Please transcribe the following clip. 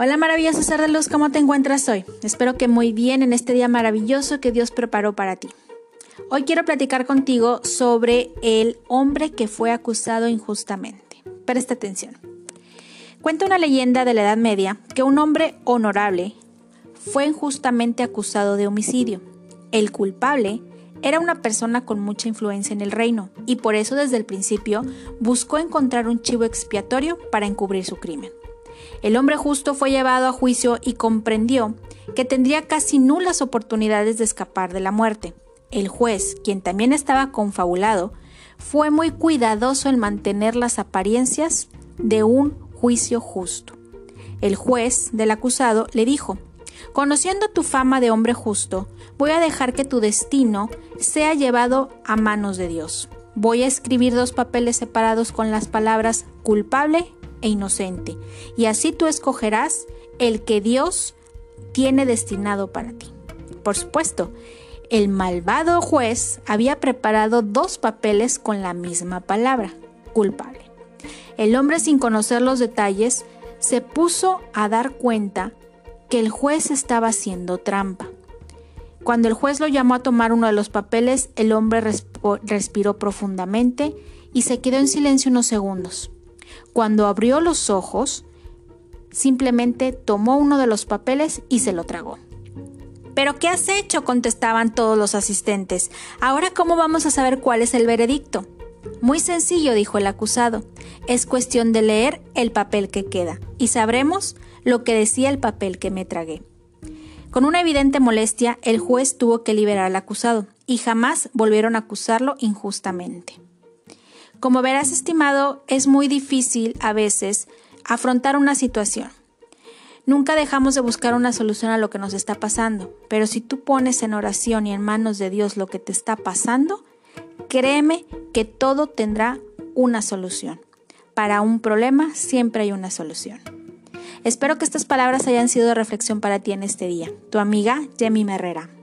Hola maravilloso ser de luz, ¿cómo te encuentras hoy? Espero que muy bien en este día maravilloso que Dios preparó para ti. Hoy quiero platicar contigo sobre el hombre que fue acusado injustamente. Presta atención. Cuenta una leyenda de la Edad Media que un hombre honorable fue injustamente acusado de homicidio. El culpable era una persona con mucha influencia en el reino y por eso desde el principio buscó encontrar un chivo expiatorio para encubrir su crimen. El hombre justo fue llevado a juicio y comprendió que tendría casi nulas oportunidades de escapar de la muerte. El juez, quien también estaba confabulado, fue muy cuidadoso en mantener las apariencias de un juicio justo. El juez del acusado le dijo, Conociendo tu fama de hombre justo, voy a dejar que tu destino sea llevado a manos de Dios. Voy a escribir dos papeles separados con las palabras culpable e inocente, y así tú escogerás el que Dios tiene destinado para ti. Por supuesto, el malvado juez había preparado dos papeles con la misma palabra, culpable. El hombre sin conocer los detalles se puso a dar cuenta que el juez estaba haciendo trampa. Cuando el juez lo llamó a tomar uno de los papeles, el hombre respiró profundamente y se quedó en silencio unos segundos. Cuando abrió los ojos, simplemente tomó uno de los papeles y se lo tragó. ¿Pero qué has hecho? contestaban todos los asistentes. Ahora, ¿cómo vamos a saber cuál es el veredicto? Muy sencillo, dijo el acusado. Es cuestión de leer el papel que queda, y sabremos lo que decía el papel que me tragué. Con una evidente molestia, el juez tuvo que liberar al acusado, y jamás volvieron a acusarlo injustamente. Como verás, estimado, es muy difícil a veces afrontar una situación. Nunca dejamos de buscar una solución a lo que nos está pasando, pero si tú pones en oración y en manos de Dios lo que te está pasando, créeme que todo tendrá una solución. Para un problema siempre hay una solución. Espero que estas palabras hayan sido de reflexión para ti en este día. Tu amiga Jemmy Herrera.